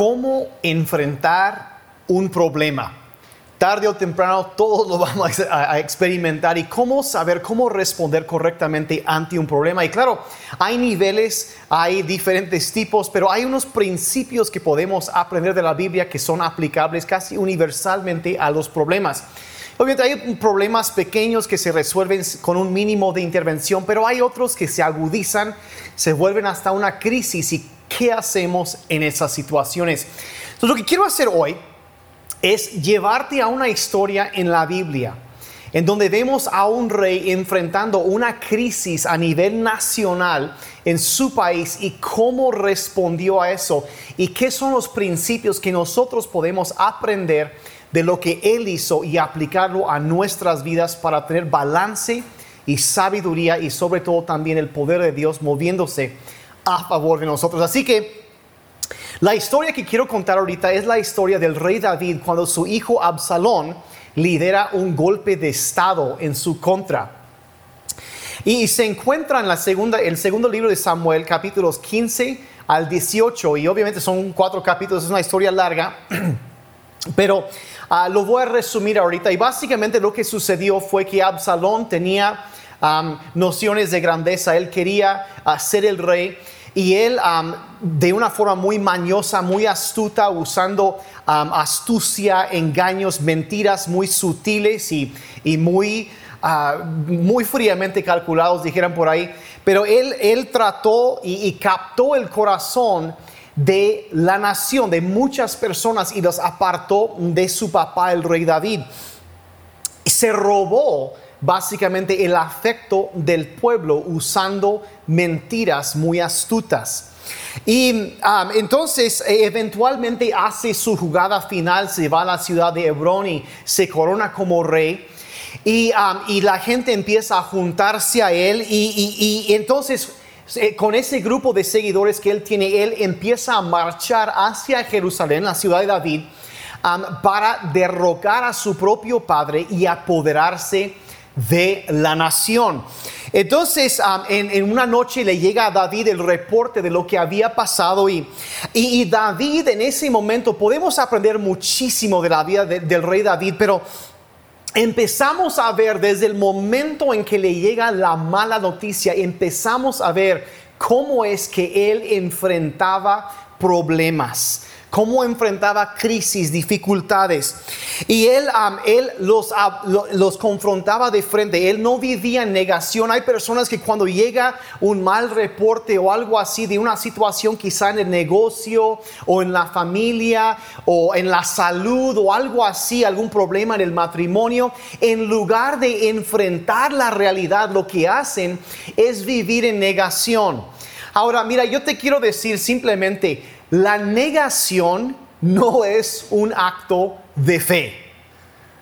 cómo enfrentar un problema. Tarde o temprano todos lo vamos a, experimentar y cómo saber cómo responder correctamente ante un problema. Y claro, hay niveles, hay diferentes tipos, pero hay unos principios que podemos aprender de la Biblia que son aplicables casi universalmente a los problemas. Obviamente hay problemas pequeños que se resuelven con un mínimo de intervención, pero hay otros que se agudizan, se vuelven hasta una crisis y qué hacemos en esas situaciones. Entonces lo que quiero hacer hoy es llevarte a una historia en la Biblia en donde vemos a un rey enfrentando una crisis a nivel nacional en su país y cómo respondió a eso y qué son los principios que nosotros podemos aprender de lo que él hizo y aplicarlo a nuestras vidas para tener balance y sabiduría y sobre todo también el poder de Dios moviéndose a favor de nosotros. Así que la historia que quiero contar ahorita es la historia del rey David cuando su hijo Absalón lidera un golpe de estado en su contra. Y se encuentra en la segunda, el segundo libro de Samuel, capítulos 15 al 18, y obviamente son cuatro capítulos, es una historia larga, pero ah, lo voy a resumir ahorita. Y básicamente lo que sucedió fue que Absalón tenía nociones de grandeza, él quería ah, ser el rey y él de una forma muy mañosa, muy astuta, usando astucia, engaños, mentiras muy sutiles y, muy, ah, muy fríamente calculados, dijeran por ahí, pero él, él trató y, y captó el corazón de la nación, de muchas personas y los apartó de su papá, el rey David. Se robó básicamente el afecto del pueblo usando mentiras muy astutas. Y entonces eh, eventualmente hace su jugada final, se va a la ciudad de Hebrón y se corona como rey. Y, y la gente empieza a juntarse a él y, y, entonces eh, con ese grupo de seguidores que él tiene, él empieza a marchar hacia Jerusalén, la ciudad de David, para derrocar a su propio padre y apoderarse de la nación. Entonces, en, una noche le llega a David el reporte de lo que había pasado y, y, David en ese momento, podemos aprender muchísimo de la vida del rey David, pero empezamos a ver desde el momento en que le llega la mala noticia, empezamos a ver cómo es que él enfrentaba problemas cómo enfrentaba crisis, dificultades. Y él, él los, los confrontaba de frente, él no vivía en negación. Hay personas que cuando llega un mal reporte o algo así de una situación quizá en el negocio o en la familia o en la salud o algo así, algún problema en el matrimonio, en lugar de enfrentar la realidad, lo que hacen es vivir en negación. Ahora, mira, yo te quiero decir simplemente, la negación no es un acto de fe.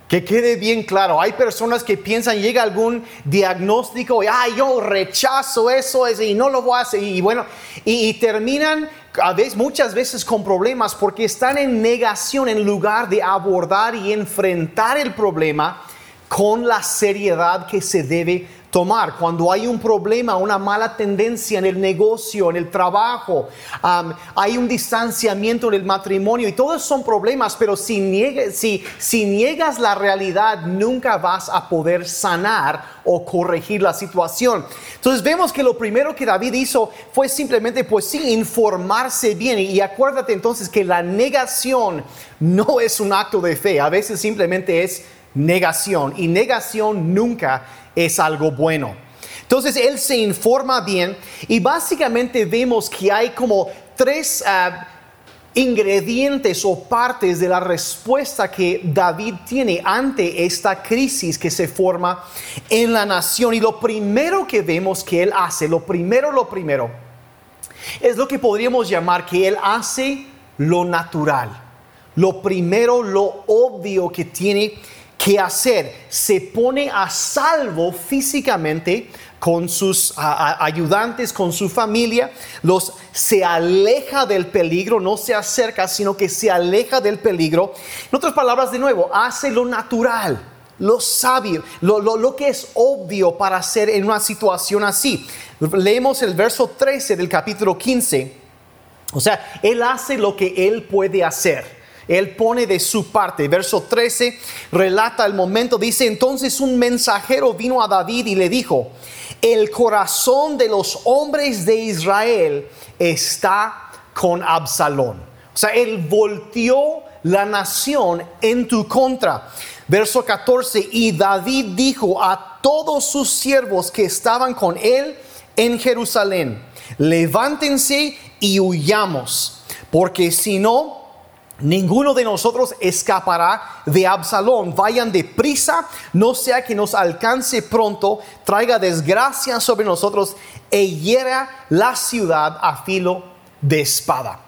Que quede bien claro, hay personas que piensan, llega algún diagnóstico y, ay, yo rechazo eso y no lo voy a hacer. Y bueno, y, terminan a veces, muchas veces con problemas porque están en negación en lugar de abordar y enfrentar el problema con la seriedad que se debe tomar. Cuando hay un problema, una mala tendencia en el negocio, en el trabajo, hay un distanciamiento en el matrimonio y todos son problemas, pero si, niegas, si, niegas la realidad, nunca vas a poder sanar o corregir la situación. Entonces vemos que lo primero que David hizo fue simplemente, pues sí, informarse bien. Y acuérdate entonces que la negación no es un acto de fe, a veces simplemente es negación. Y negación nunca es algo bueno. Entonces él se informa bien y básicamente vemos que hay como tres ah, ingredientes o partes de la respuesta que David tiene ante esta crisis que se forma en la nación. Y lo primero que vemos que él hace, lo primero, lo primero, es lo que podríamos llamar que él hace lo natural. Lo primero, lo obvio que tiene qué hacer. Se pone a salvo físicamente con sus ayudantes, con su familia, los se aleja del peligro, no se acerca, sino que se aleja del peligro. En otras palabras, de nuevo, hace lo natural, lo sabio, lo, lo que es obvio para hacer en una situación así. Leemos el verso 13 del capítulo 15 O sea, Él hace lo que Él puede hacer. Él pone de su parte. Verso 13 relata el momento. Dice, entonces un mensajero vino a David y le dijo, el corazón de los hombres de Israel está con Absalón. O sea, él volteó la nación en tu contra. Verso 14, y David dijo a todos sus siervos que estaban con él en Jerusalén, levántense y huyamos, porque si no, Ninguno de nosotros escapará de Absalón. Vayan deprisa, no sea que nos alcance pronto, traiga desgracia sobre nosotros e hiera la ciudad a filo de espada.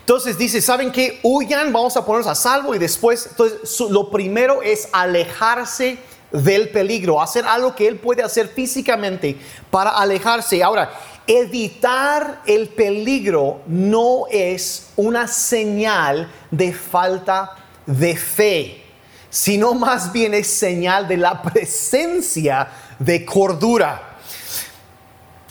Entonces dice, ¿saben qué? Huyan, vamos a ponernos a salvo y después, entonces lo primero es alejarse del peligro, hacer algo que él puede hacer físicamente para alejarse. Ahora, evitar el peligro no es una señal de falta de fe, sino más bien es señal de la presencia de cordura.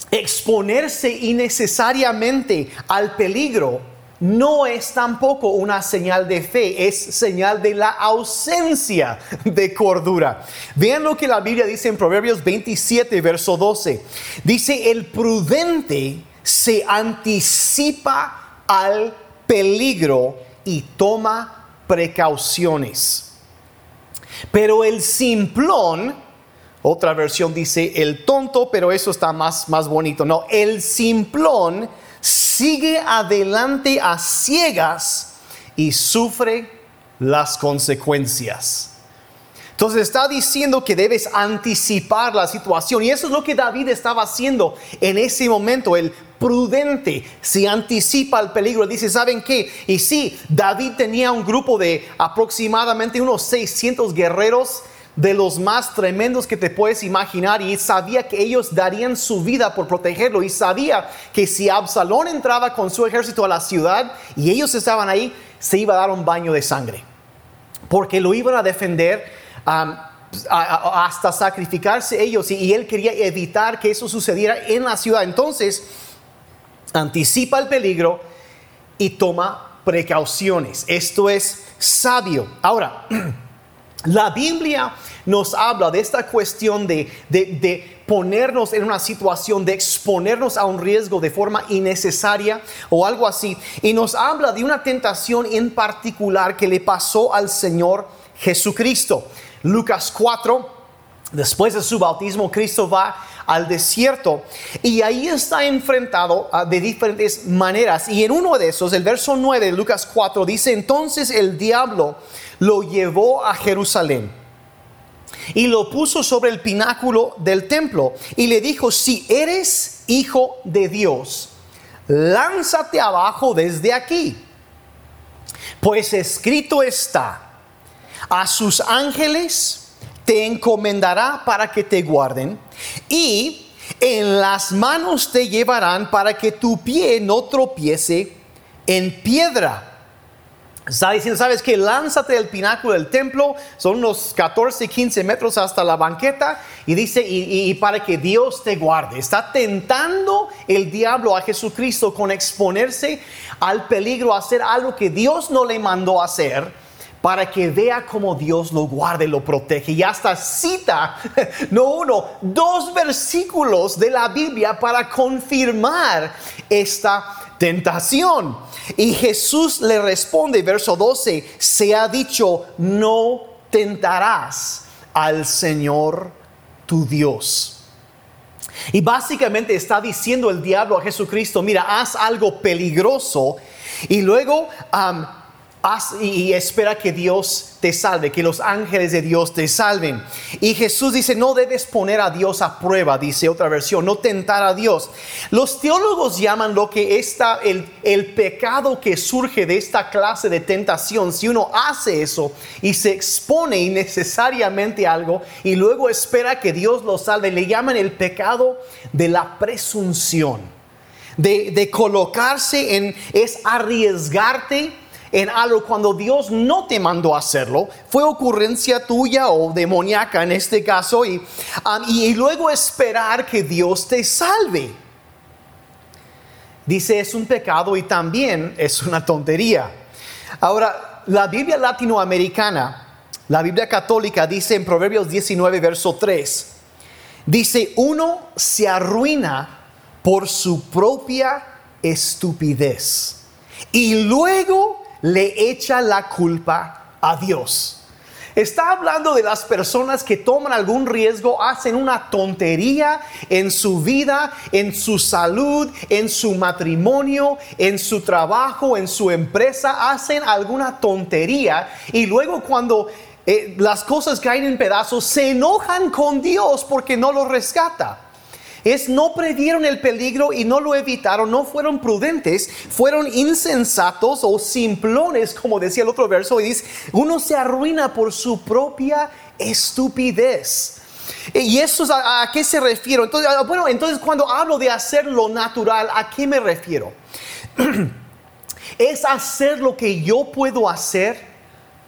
Exponerse innecesariamente al peligro no es tampoco una señal de fe, es señal de la ausencia de cordura. Vean lo que la Biblia dice en Proverbios 27, verso 12. Dice, el prudente se anticipa al peligro y toma precauciones. Pero el simplón, otra versión dice el tonto, pero eso está más, más bonito. No, el simplón sigue adelante a ciegas y sufre las consecuencias. Entonces está diciendo que debes anticipar la situación y eso es lo que David estaba haciendo en ese momento. El prudente se anticipa el peligro. Dice, ¿saben qué? Y sí, David tenía un grupo de aproximadamente unos 600 guerreros de los más tremendos que te puedes imaginar y sabía que ellos darían su vida por protegerlo y sabía que si Absalón entraba con su ejército a la ciudad y ellos estaban ahí, se iba a dar un baño de sangre, porque lo iban a defender. hasta sacrificarse ellos y, él quería evitar que eso sucediera en la ciudad. Entonces, anticipa el peligro y toma precauciones. Esto es sabio. Ahora, La Biblia nos habla de esta cuestión de, ponernos en una situación, de exponernos a un riesgo de forma innecesaria o algo así. Y nos habla de una tentación en particular que le pasó al Señor Jesucristo. Lucas 4, después de su bautismo, Cristo va al desierto y ahí está enfrentado ah, de diferentes maneras. Y en uno de esos, el verso 9 de Lucas 4 dice, entonces el diablo lo llevó a Jerusalén y lo puso sobre el pináculo del templo y le dijo, si eres hijo de Dios, lánzate abajo desde aquí, pues escrito está, a sus ángeles te encomendará para que te guarden y en las manos te llevarán para que tu pie no tropiece en piedra. Está diciendo, ¿sabes que Lánzate del pináculo del templo, son unos 14, 15 metros hasta la banqueta, y dice, y, para que Dios te guarde. Está tentando el diablo a Jesucristo con exponerse al peligro, hacer algo que Dios no le mandó hacer, para que vea cómo Dios lo guarde, lo protege. Y hasta cita, no uno, dos versículos de la Biblia para confirmar esta tentación. Y Jesús le responde, verso 12, se ha dicho, no tentarás al Señor tu Dios. Y básicamente está diciendo el diablo a Jesucristo, mira, haz algo peligroso y luego y espera que Dios te salve, que los ángeles de Dios te salven. Y Jesús dice, no debes poner a Dios a prueba, dice otra versión, no tentar a Dios. Los teólogos llaman lo que está el, el pecado que surge de esta clase de tentación. Si uno hace eso y se expone innecesariamente a algo y luego espera que Dios lo salve, le llaman el pecado de la presunción. De, de colocarse en, es arriesgarte en algo cuando Dios no te mandó a hacerlo, fue ocurrencia tuya o demoníaca en este caso, y, um, y luego esperar que Dios te salve. dice es un pecado y también es una tontería. Ahora, la Biblia latinoamericana, la Biblia católica dice en Proverbios 19, verso 3, dice, uno se arruina por su propia estupidez y luego le echa la culpa a Dios. Está hablando de las personas que toman algún riesgo, hacen una tontería en su vida, en su salud, en su matrimonio, en su trabajo, en su empresa, hacen alguna tontería y luego cuando eh, las cosas caen en pedazos, se enojan con Dios porque no los rescata es no previeron el peligro y no lo evitaron, no fueron prudentes, fueron insensatos o simplones, como decía el otro verso, y dice, uno se arruina por su propia estupidez. ¿Y eso es a, qué se refiero? Entonces, bueno, entonces cuando hablo de hacer lo natural, ¿a qué me refiero? es hacer lo que yo puedo hacer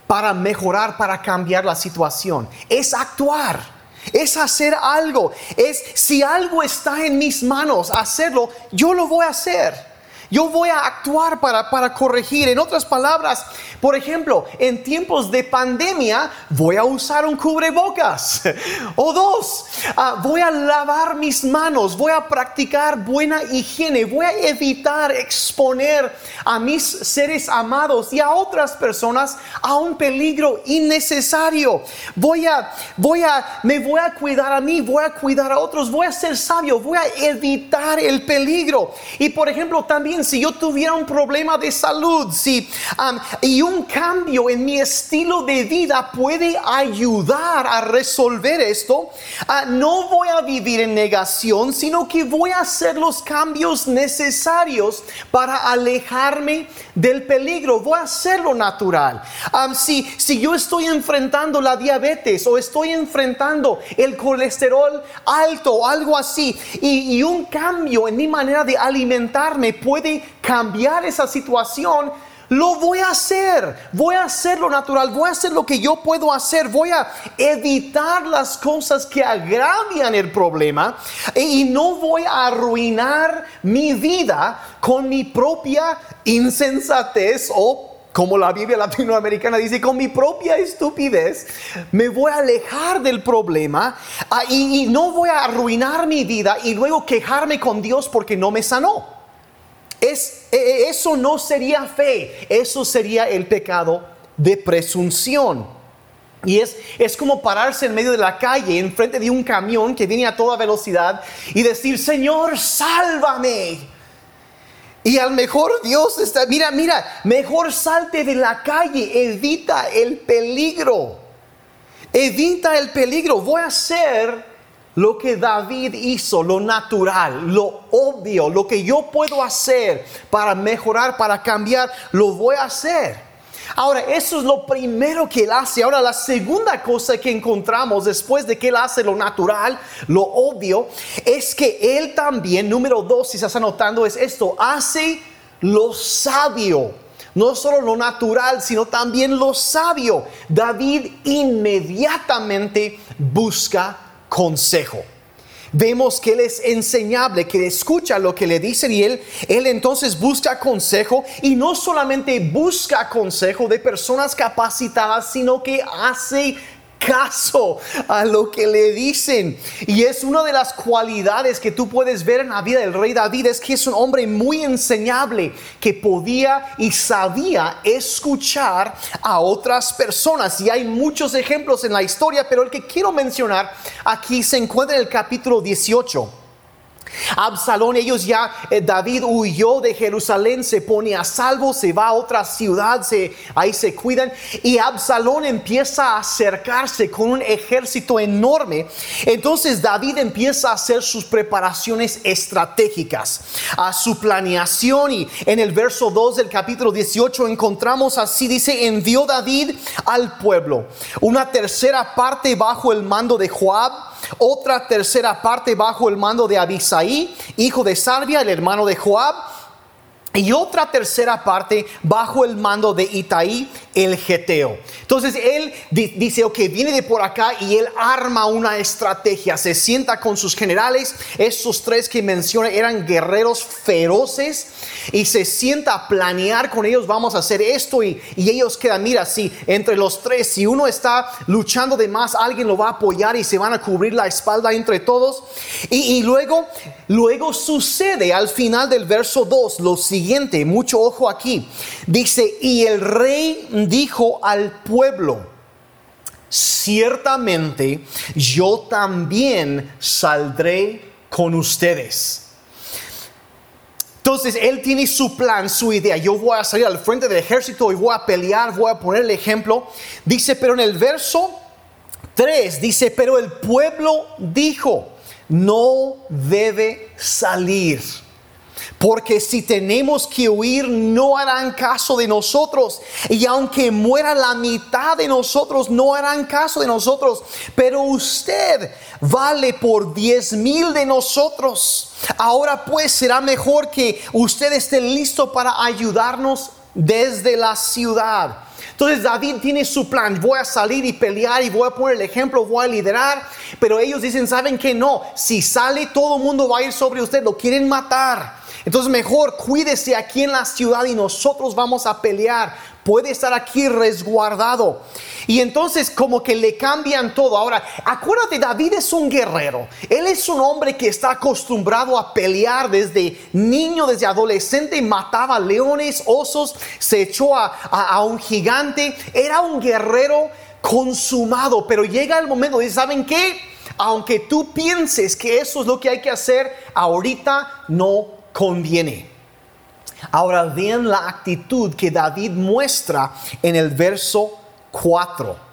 para mejorar, para cambiar la situación. Es actuar es hacer algo. Es si algo está en mis manos, hacerlo, yo lo voy a hacer. Yo voy a actuar para, para corregir. En otras palabras, por ejemplo, en tiempos de pandemia voy a usar un cubrebocas. o dos, ah, voy a lavar mis manos, voy a practicar buena higiene, voy a evitar exponer a mis seres amados y a otras personas a un peligro innecesario. Voy a, voy a, me voy a cuidar a mí, voy a cuidar a otros, voy a ser sabio, voy a evitar el peligro. Y por ejemplo, también si yo tuviera un problema de salud, si y un cambio en mi estilo de vida puede ayudar a resolver esto, uh, no voy a vivir en negación, sino que voy a hacer los cambios necesarios para alejarme del peligro. Voy a hacerlo natural. Um, si, si yo estoy enfrentando la diabetes o estoy enfrentando el colesterol alto o algo así, y un cambio en mi manera de alimentarme puede cambiar esa situación, lo voy a hacer. Voy a hacer lo natural, voy a hacer lo que yo puedo hacer, voy a evitar las cosas que agravian el problema y no voy a arruinar mi vida con mi propia insensatez o como la Biblia latinoamericana dice, con mi propia estupidez, me voy a alejar del problema y no voy a arruinar mi vida y luego quejarme con Dios porque no me sanó. Es, e, e, eso no sería fe, eso sería el pecado de presunción. Y es, es como pararse en medio de la calle, en frente de un camión que viene a toda velocidad y decir, Señor, sálvame. Y al mejor Dios está, mira, mira, mejor salte de la calle, evita el peligro. Evita el peligro. Voy a hacer lo que David hizo, lo natural, lo obvio, lo que yo puedo hacer para mejorar, para cambiar, lo voy a hacer. Ahora, eso es lo primero que él hace. Ahora, la segunda cosa que encontramos después de que él hace lo natural, lo obvio, es que él también, número dos, si estás anotando, es esto, hace lo sabio. No solo lo natural, sino también lo sabio. David inmediatamente busca consejo. Vemos que él es enseñable, que escucha lo que le dicen y él, él entonces busca consejo y no solamente busca consejo de personas capacitadas, sino que hace caso a lo que le dicen. Y es una de las cualidades que tú puedes ver en la vida del rey David, es que es un hombre muy enseñable, que podía y sabía escuchar a otras personas. Y hay muchos ejemplos en la historia, pero el que quiero mencionar aquí se encuentra en el capítulo 18. Absalón, ellos ya, eh, David huyó de Jerusalén, se pone a salvo, se va a otra ciudad, se, ahí se cuidan. Y Absalón empieza a acercarse con un ejército enorme. Entonces David empieza a hacer sus preparaciones estratégicas, a su planeación. Y en el verso 2 del capítulo 18 encontramos así, dice, envió David al pueblo una tercera parte bajo el mando de Joab otra tercera parte bajo el mando de Abisaí, hijo de Sarbia, el hermano de Joab, y otra tercera parte bajo el mando de Itaí, el Geteo. Entonces él dice, ok, viene de por acá y él arma una estrategia, se sienta con sus generales, estos tres que menciona eran guerreros feroces y se sienta a planear con ellos, vamos a hacer esto y, ellos quedan, mira, si entre los tres, si uno está luchando de más, alguien lo va a apoyar y se van a cubrir la espalda entre todos. Y, y luego, luego sucede al final del verso 2 lo siguiente, mucho ojo aquí, dice, y el rey dijo al pueblo, ciertamente yo también saldré con ustedes. Entonces él tiene su plan, su idea. Yo voy a salir al frente del ejército y voy a pelear, voy a poner el ejemplo. Dice, pero en el verso 3 dice, pero el pueblo dijo, no debe salir. Porque si tenemos que huir, no harán caso de nosotros. Y aunque muera la mitad de nosotros, no harán caso de nosotros. Pero usted vale por diez mil de nosotros. Ahora pues será mejor que usted esté listo para ayudarnos desde la ciudad. Entonces David tiene su plan, voy a salir y pelear y voy a poner el ejemplo, voy a liderar, pero ellos dicen, ¿saben que no? Si sale todo el mundo va a ir sobre usted, lo quieren matar. Entonces mejor cuídese aquí en la ciudad y nosotros vamos a pelear. Puede estar aquí resguardado. Y entonces como que le cambian todo. Ahora, acuérdate, David es un guerrero. Él es un hombre que está acostumbrado a pelear desde niño, desde adolescente. Mataba leones, osos, se echó a, a un gigante. Era un guerrero consumado. Pero llega el momento de, ¿saben qué? Aunque tú pienses que eso es lo que hay que hacer, ahorita no conviene. Ahora vean la actitud que David muestra en el verso 4.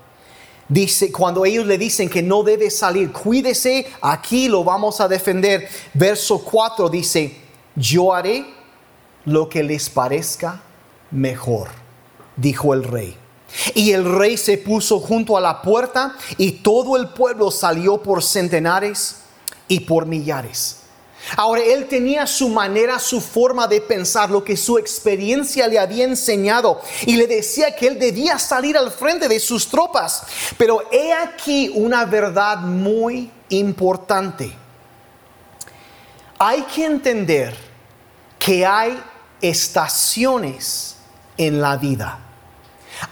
Dice, cuando ellos le dicen que no debe salir, cuídese, aquí lo vamos a defender. Verso 4 dice, yo haré lo que les parezca mejor, dijo el rey. Y el rey se puso junto a la puerta y todo el pueblo salió por centenares y por millares. Ahora, él tenía su manera, su forma de pensar, lo que su experiencia le había enseñado y le decía que él debía salir al frente de sus tropas. Pero he aquí una verdad muy importante. Hay que entender que hay estaciones en la vida.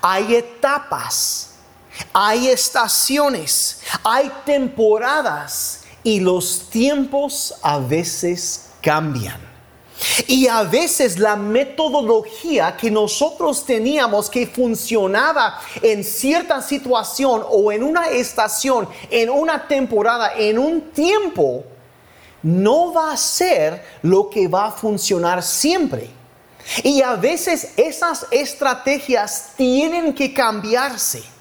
Hay etapas, hay estaciones, hay temporadas y los tiempos a veces cambian. Y a veces la metodología que nosotros teníamos que funcionaba en cierta situación o en una estación, en una temporada, en un tiempo, no va a ser lo que va a funcionar siempre. Y a veces esas estrategias tienen que cambiarse.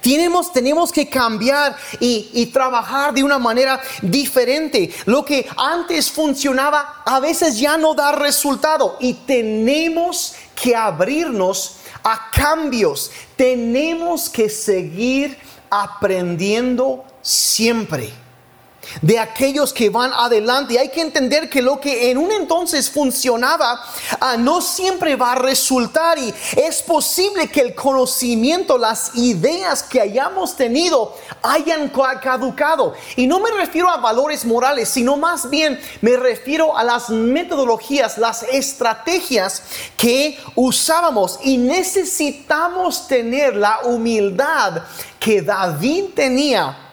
Tenemos, tenemos que cambiar y, y, trabajar de una manera diferente. Lo que antes funcionaba a veces ya no da resultado y tenemos que abrirnos a cambios. Tenemos que seguir aprendiendo siempre de aquellos que van adelante. Y hay que entender que lo que en un entonces funcionaba ah, no siempre va a resultar y es posible que el conocimiento, las ideas que hayamos tenido hayan caducado. Y no me refiero a valores morales, sino más bien me refiero a las metodologías, las estrategias que usábamos y necesitamos tener la humildad que David tenía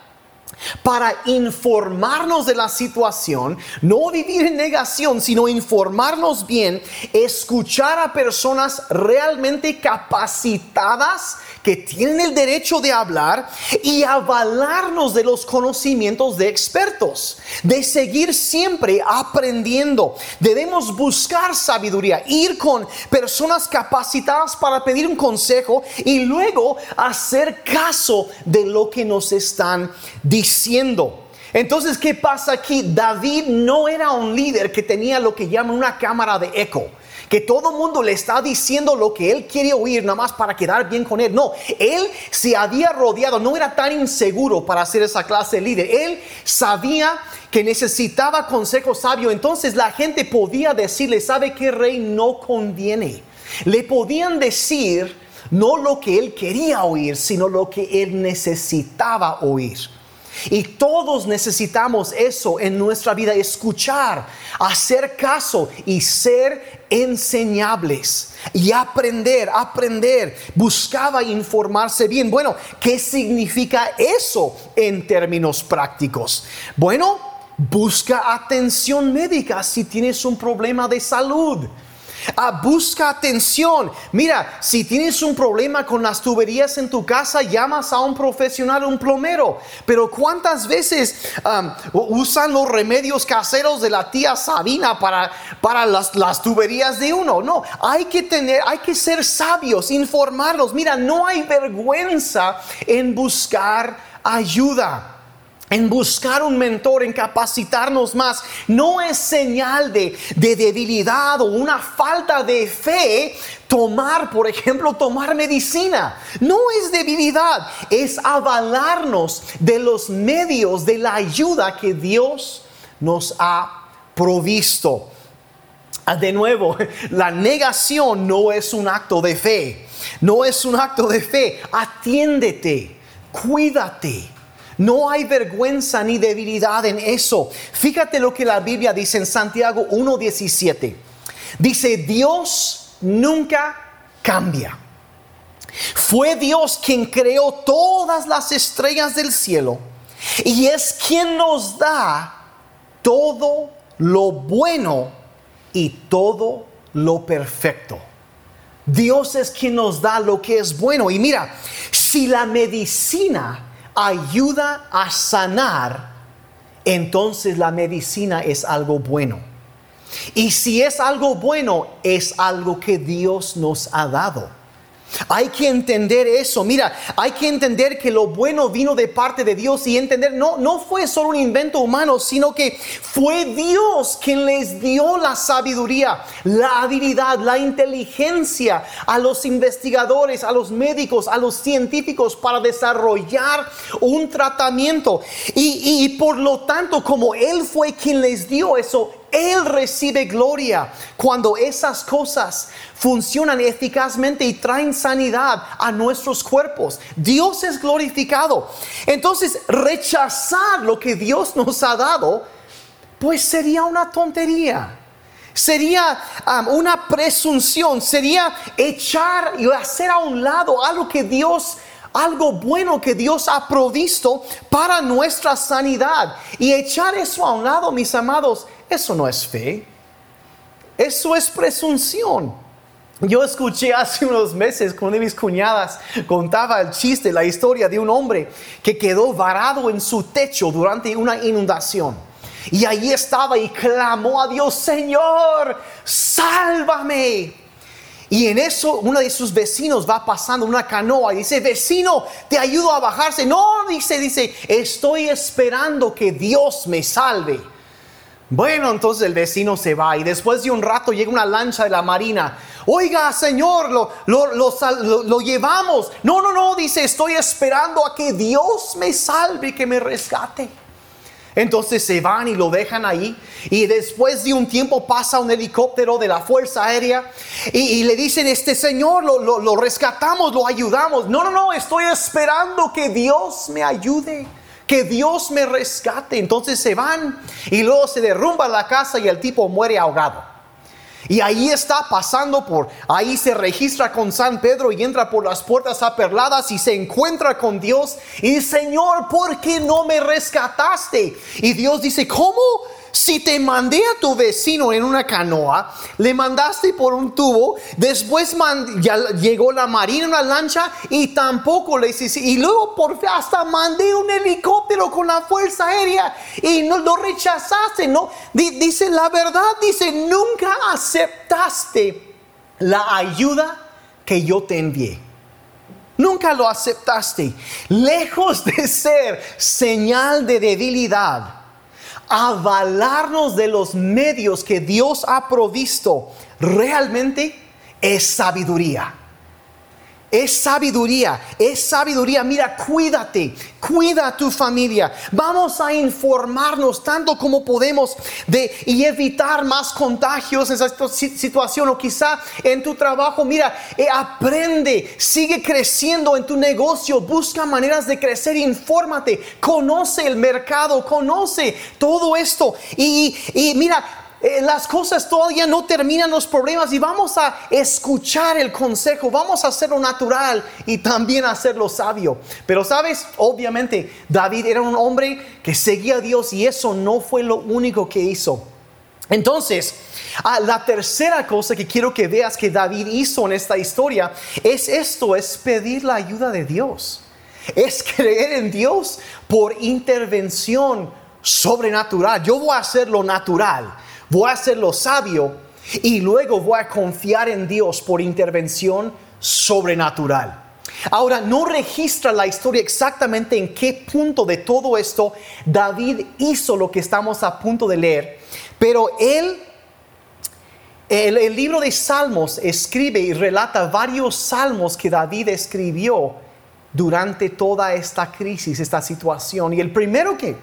para informarnos de la situación, no vivir en negación, sino informarnos bien, escuchar a personas realmente capacitadas que tienen el derecho de hablar y avalarnos de los conocimientos de expertos, de seguir siempre aprendiendo. Debemos buscar sabiduría, ir con personas capacitadas para pedir un consejo y luego hacer caso de lo que nos están diciendo. Entonces, ¿qué pasa aquí? David no era un líder que tenía lo que llaman una cámara de eco que todo el mundo le está diciendo lo que él quiere oír, nada más para quedar bien con él. No, él se había rodeado, no era tan inseguro para ser esa clase de líder. Él sabía que necesitaba consejo sabio, entonces la gente podía decirle, ¿sabe qué rey no conviene? Le podían decir no lo que él quería oír, sino lo que él necesitaba oír. Y todos necesitamos eso en nuestra vida, escuchar, hacer caso y ser enseñables y aprender, aprender. Buscaba informarse bien. Bueno, ¿qué significa eso en términos prácticos? Bueno, busca atención médica si tienes un problema de salud. Ah, busca atención. Mira, si tienes un problema con las tuberías en tu casa, llamas a un profesional, un plomero. Pero ¿cuántas veces usan los remedios caseros de la tía Sabina para, para las, las tuberías de uno? No, hay que tener, hay que ser sabios, informarlos. Mira, no hay vergüenza en buscar ayuda en buscar un mentor, en capacitarnos más, no es señal de, debilidad o una falta de fe tomar, por ejemplo, tomar medicina. No es debilidad, es avalarnos de los medios de la ayuda que Dios nos ha provisto. Ah, de nuevo, la negación no es un acto de fe, no es un acto de fe. Atiéndete, cuídate no hay vergüenza ni debilidad en eso. Fíjate lo que la Biblia dice en Santiago 1.17. Dice, Dios nunca cambia. Fue Dios quien creó todas las estrellas del cielo y es quien nos da todo lo bueno y todo lo perfecto. Dios es quien nos da lo que es bueno. Y mira, si la medicina ayuda a sanar, entonces la medicina es algo bueno. Y si es algo bueno, es algo que Dios nos ha dado. Hay que entender eso. Mira, hay que entender que lo bueno vino de parte de Dios y entender, no, no fue solo un invento humano, sino que fue Dios quien les dio la sabiduría, la habilidad, la inteligencia a los investigadores, a los médicos, a los científicos para desarrollar un tratamiento. Y, y por lo tanto, como Él fue quien les dio eso, él recibe gloria cuando esas cosas funcionan eficazmente y traen sanidad a nuestros cuerpos. Dios es glorificado. Entonces, rechazar lo que Dios nos ha dado, pues sería una tontería. Sería um, una presunción, sería echar y hacer a un lado algo que Dios algo bueno que Dios ha provisto para nuestra sanidad. Y echar eso a un lado, mis amados, eso no es fe. Eso es presunción. Yo escuché hace unos meses con una de mis cuñadas contaba el chiste, la historia de un hombre que quedó varado en su techo durante una inundación. Y ahí estaba y clamó a Dios, Señor, sálvame. Y en eso uno de sus vecinos va pasando una canoa y dice, vecino, te ayudo a bajarse. No, dice, dice, estoy esperando que Dios me salve. Bueno, entonces el vecino se va y después de un rato llega una lancha de la marina. Oiga, señor, lo, lo, llevamos. No, no, no, dice, estoy esperando a que Dios me salve, que me rescate. Entonces se van y lo dejan ahí. Y después de un tiempo pasa un helicóptero de la Fuerza Aérea y, y le dicen, este señor, lo, rescatamos, lo ayudamos. No, no, no, estoy esperando que Dios me ayude que Dios me rescate. Entonces se van y luego se derrumba la casa y el tipo muere ahogado. Y ahí está pasando por, ahí se registra con San Pedro y entra por las puertas aperladas y se encuentra con Dios y Señor, ¿por qué no me rescataste? Y Dios dice, ¿cómo? Si te mandé a tu vecino en una canoa, le mandaste por un tubo, después llegó la marina en una lancha y tampoco le hiciste. Y luego por hasta mandé un helicóptero con la fuerza aérea y no lo rechazaste, ¿no? dice la verdad, dice, nunca aceptaste la ayuda que yo te envié. Nunca lo aceptaste. Lejos de ser señal de debilidad avalarnos de los medios que Dios ha provisto realmente es sabiduría. Es sabiduría, es sabiduría. Mira, cuídate, cuida a tu familia. Vamos a informarnos tanto como podemos de y evitar más contagios en esta situación o quizá en tu trabajo. Mira, eh, aprende, sigue creciendo en tu negocio, busca maneras de crecer, infórmate, conoce el mercado, conoce todo esto y, y mira, las cosas todavía no terminan los problemas y vamos a escuchar el consejo, vamos a hacerlo natural y también hacerlo sabio. Pero sabes, obviamente David era un hombre que seguía a Dios y eso no fue lo único que hizo. Entonces, ah, la tercera cosa que quiero que veas que David hizo en esta historia es esto, es pedir la ayuda de Dios. Es creer en Dios por intervención sobrenatural. Yo voy a hacer lo natural voy a hacerlo sabio y luego voy a confiar en Dios por intervención sobrenatural. Ahora, no registra la historia exactamente en qué punto de todo esto David hizo lo que estamos a punto de leer, pero él, el, el libro de Salmos escribe y relata varios salmos que David escribió durante toda esta crisis, esta situación. Y el primero que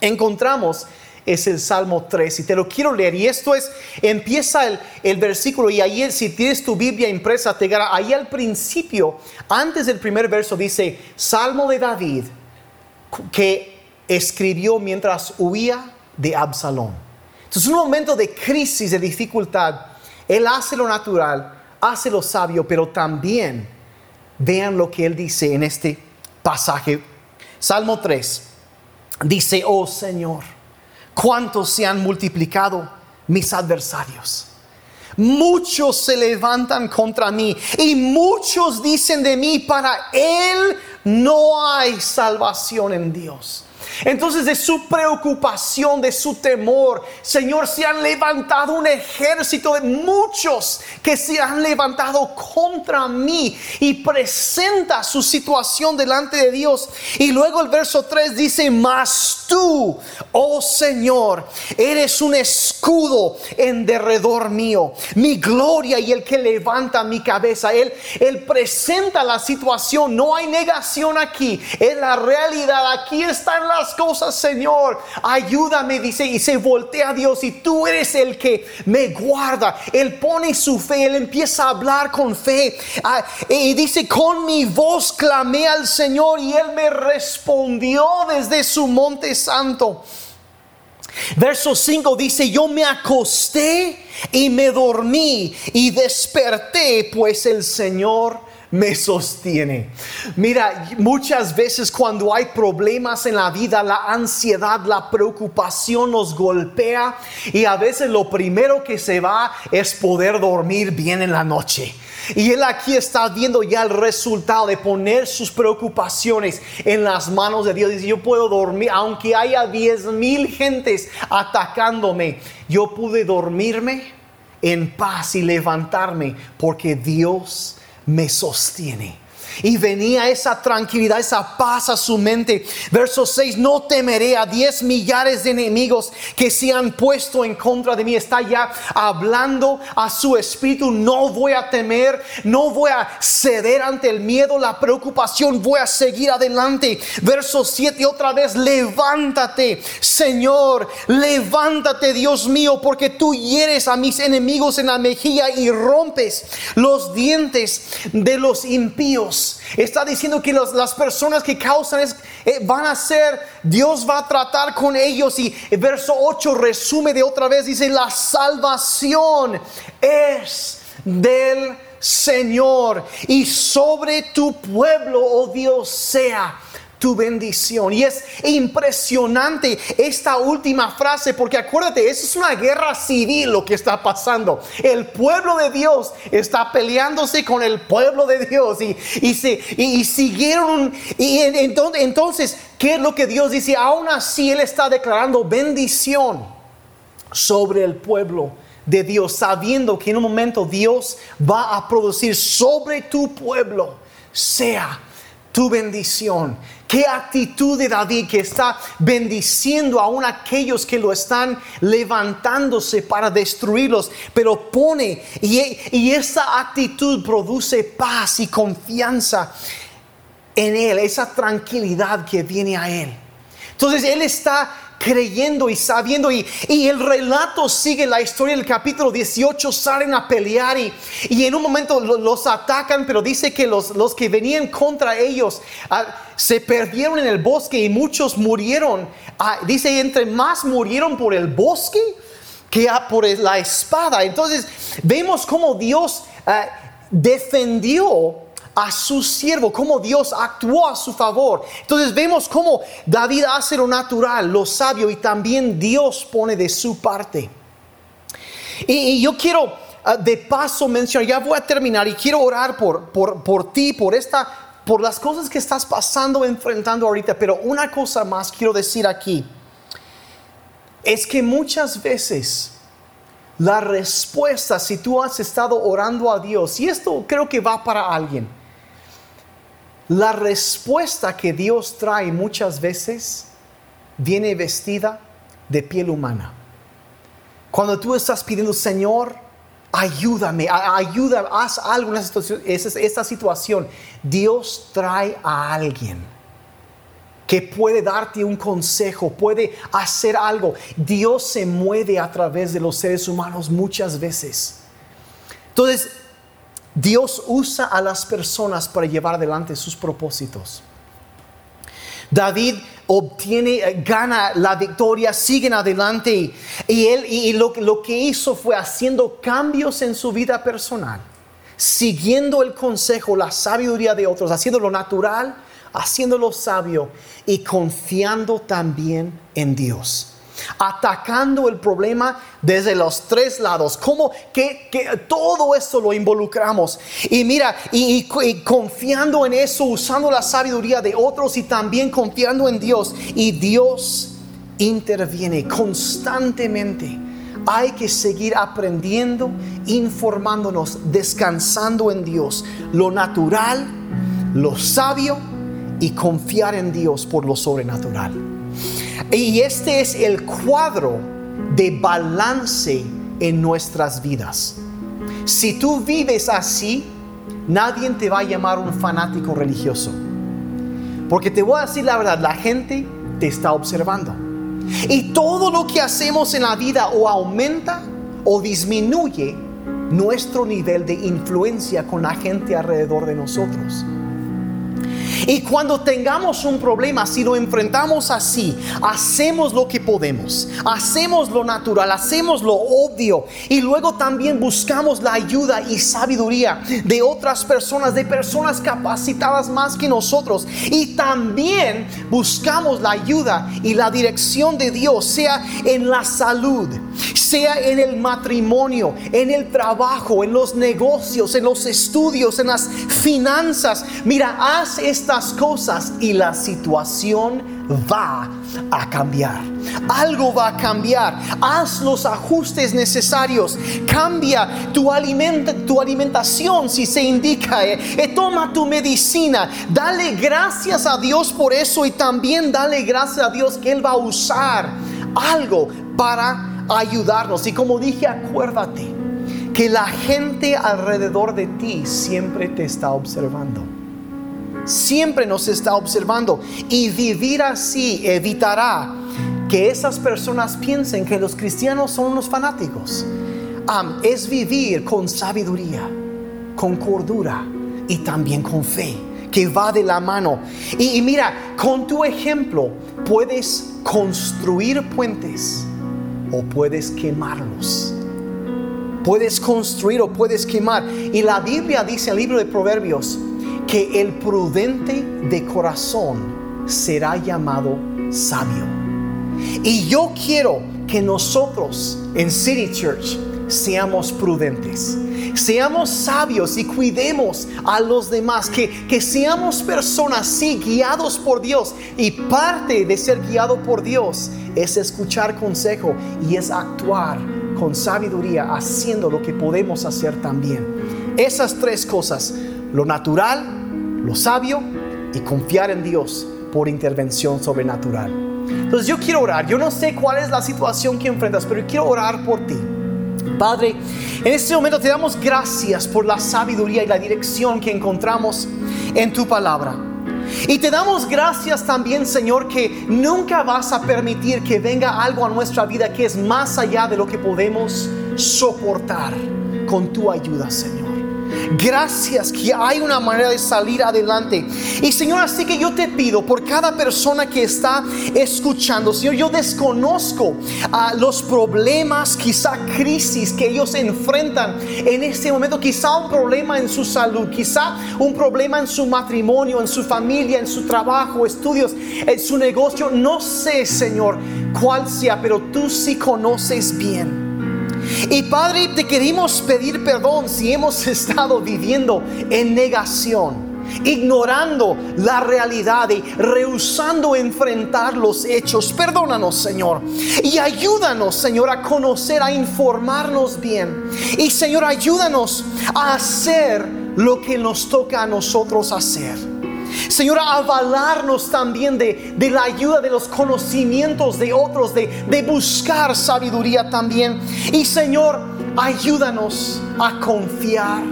encontramos es el Salmo 3 y te lo quiero leer. Y esto es, empieza el, versículo y ahí si tienes tu Biblia impresa, te ahí al principio, antes del primer verso dice, Salmo de David, que escribió mientras huía de Absalón. Entonces, un momento de crisis, de dificultad, él hace lo natural, hace lo sabio, pero también vean lo que él dice en este pasaje. Salmo 3 dice, oh Señor, cuántos se han multiplicado mis adversarios. Muchos se levantan contra mí y muchos dicen de mí, para él no hay salvación en Dios. Entonces de su preocupación, de su temor, Señor, se han levantado un ejército de muchos que se han levantado contra mí y presenta su situación delante de Dios. Y luego el verso 3 dice, mas tú, oh Señor, eres un escudo en derredor mío, mi gloria y el que levanta mi cabeza. Él, él presenta la situación, no hay negación aquí, es la realidad, aquí están las cosas, Señor. Ayúdame, dice, y se voltea a Dios y tú eres el que me guarda. Él pone su fe, él empieza a hablar con fe. Ah, y dice, con mi voz clamé al Señor y él me respondió desde su monte santo. Verso 5 dice, yo me acosté y me dormí y desperté, pues el Señor me sostiene. Mira, muchas veces cuando hay problemas en la vida, la ansiedad, la preocupación nos golpea y a veces lo primero que se va es poder dormir bien en la noche. Y él aquí está viendo ya el resultado de poner sus preocupaciones en las manos de Dios. Dice, yo puedo dormir, aunque haya diez mil gentes atacándome, yo pude dormirme en paz y levantarme porque Dios me sostiene. Y venía esa tranquilidad, esa paz a su mente. Verso 6, no temeré a diez millares de enemigos que se han puesto en contra de mí. Está ya hablando a su espíritu. No voy a temer, no voy a ceder ante el miedo, la preocupación. Voy a seguir adelante. Verso 7, otra vez, levántate, Señor, levántate, Dios mío, porque tú hieres a mis enemigos en la mejilla y rompes los dientes de los impíos. Está diciendo que las personas que causan es, eh, van a ser, Dios va a tratar con ellos. Y el verso 8 resume de otra vez, dice, la salvación es del Señor y sobre tu pueblo, oh Dios, sea tu bendición. Y es impresionante esta última frase, porque acuérdate, eso es una guerra civil lo que está pasando. El pueblo de Dios está peleándose con el pueblo de Dios y, y, se, y, siguieron. Y entonces, entonces, ¿qué es lo que Dios dice? Aún así, Él está declarando bendición sobre el pueblo de Dios, sabiendo que en un momento Dios va a producir sobre tu pueblo, sea tu bendición. Qué actitud de David que está bendiciendo aún aquellos que lo están levantándose para destruirlos, pero pone y, y esa actitud produce paz y confianza en Él, esa tranquilidad que viene a Él. Entonces Él está creyendo y sabiendo. Y, el relato sigue la historia del capítulo 18, salen a pelear y, y en un momento los atacan, pero dice que los, los que venían contra ellos ah, se perdieron en el bosque y muchos murieron. Ah, dice, entre más murieron por el bosque que por la espada. Entonces vemos cómo Dios ah, defendió a su siervo, cómo Dios actuó a su favor. Entonces vemos cómo David hace lo natural, lo sabio y también Dios pone de su parte. Y, yo quiero ah, de paso mencionar, ya voy a terminar y quiero orar por, por, por ti, por esta, por las cosas que estás pasando, enfrentando ahorita. Pero una cosa más quiero decir aquí, es que muchas veces la respuesta, si tú has estado orando a Dios, y esto creo que va para alguien, la respuesta que Dios trae muchas veces viene vestida de piel humana. Cuando tú estás pidiendo, Señor, ayúdame, ayuda, haz algo en esta situación, Dios trae a alguien que puede darte un consejo, puede hacer algo. Dios se mueve a través de los seres humanos muchas veces. Entonces, Dios usa a las personas para llevar adelante sus propósitos. David obtiene, eh, gana la victoria, siguen adelante y él y lo, lo que hizo fue haciendo cambios en su vida personal, siguiendo el consejo, la sabiduría de otros, haciendo lo natural, haciendo lo sabio y confiando también en Dios atacando el problema desde los tres lados. Como que, todo eso lo involucramos. Y mira, y, confiando en eso, usando la sabiduría de otros y también confiando en Dios. Y Dios interviene constantemente. Hay que seguir aprendiendo, informándonos, descansando en Dios. Lo natural, lo sabio y confiar en Dios por lo sobrenatural. Y este es el cuadro de balance en nuestras vidas. Si tú vives así, nadie te va a llamar un fanático religioso. Porque te voy a decir la verdad, la gente te está observando. Y todo lo que hacemos en la vida o aumenta o disminuye nuestro nivel de influencia con la gente alrededor de nosotros. Y cuando tengamos un problema, si lo enfrentamos así, hacemos lo que podemos, hacemos lo natural, hacemos lo obvio y luego también buscamos la ayuda y sabiduría de otras personas, de personas capacitadas más que nosotros. Y también buscamos la ayuda y la dirección de Dios, sea en la salud, sea en el matrimonio, en el trabajo, en los negocios, en los estudios, en las finanzas. Mira, haz esta cosas y la situación va a cambiar. Algo va a cambiar. Haz los ajustes necesarios. Cambia tu, tu alimentación si se indica. Eh. Eh, toma tu medicina. Dale gracias a Dios por eso y también dale gracias a Dios que Él va a usar algo para ayudarnos. Y como dije, acuérdate que la gente alrededor de ti siempre te está observando siempre nos está observando y vivir así evitará que esas personas piensen que los cristianos son unos fanáticos. es vivir con sabiduría, con cordura y también con fe, que va de la mano. Y, mira, con tu ejemplo puedes construir puentes o puedes quemarlos. Puedes construir o puedes quemar. Y la Biblia dice el libro de Proverbios, que el prudente de corazón será llamado sabio. Y yo quiero que nosotros en City Church seamos prudentes, seamos sabios y cuidemos a los demás, que, que seamos personas, sí, guiados por Dios. Y parte de ser guiado por Dios es escuchar consejo y es actuar con sabiduría, haciendo lo que podemos hacer también. Esas tres cosas lo natural, lo sabio y confiar en Dios por intervención sobrenatural. Entonces yo quiero orar. Yo no sé cuál es la situación que enfrentas, pero quiero orar por ti. Padre, en este momento te damos gracias por la sabiduría y la dirección que encontramos en tu palabra. Y te damos gracias también, Señor, que nunca vas a permitir que venga algo a nuestra vida que es más allá de lo que podemos soportar con tu ayuda, Señor. Gracias que hay una manera de salir adelante. Y Señor, así que yo te pido por cada persona que está escuchando, Señor, yo desconozco a los problemas, quizá crisis que ellos enfrentan en este momento, quizá un problema en su salud, quizá un problema en su matrimonio, en su familia, en su trabajo, estudios, en su negocio. No sé, Señor, cuál sea, pero tú sí conoces bien. Y Padre, te queremos pedir perdón si hemos estado viviendo en negación ignorando la realidad y rehusando enfrentar los hechos. Perdónanos, Señor. Y ayúdanos, Señor, a conocer, a informarnos bien. Y, Señor, ayúdanos a hacer lo que nos toca a nosotros hacer. Señor, avalarnos también de, la ayuda de los conocimientos de otros, de, de buscar sabiduría también. Y Señor, ayúdanos a confiar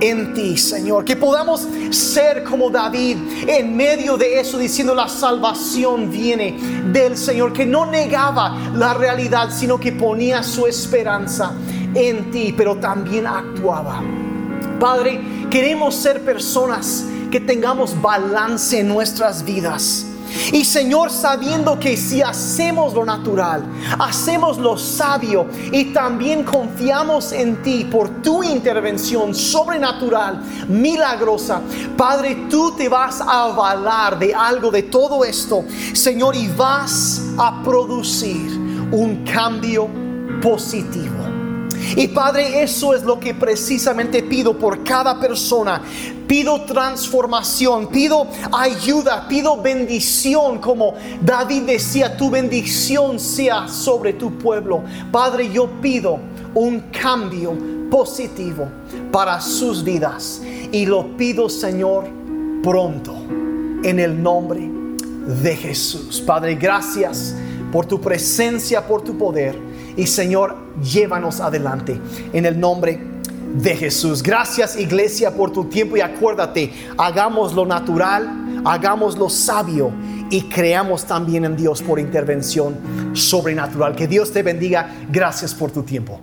en ti, Señor. Que podamos ser como David en medio de eso, diciendo la salvación viene del Señor, que no negaba la realidad, sino que ponía su esperanza en ti, pero también actuaba. Padre, queremos ser personas que tengamos balance en nuestras vidas. Y Señor, sabiendo que si hacemos lo natural, hacemos lo sabio y también confiamos en ti por tu intervención sobrenatural, milagrosa, Padre, tú te vas a avalar de algo de todo esto, Señor, y vas a producir un cambio positivo. Y Padre, eso es lo que precisamente pido por cada persona. Pido transformación, pido ayuda, pido bendición, como David decía, tu bendición sea sobre tu pueblo. Padre, yo pido un cambio positivo para sus vidas. Y lo pido, Señor, pronto, en el nombre de Jesús. Padre, gracias por tu presencia, por tu poder. Y Señor, llévanos adelante en el nombre de Jesús. Gracias iglesia por tu tiempo y acuérdate, hagamos lo natural, hagamos lo sabio y creamos también en Dios por intervención sobrenatural. Que Dios te bendiga. Gracias por tu tiempo.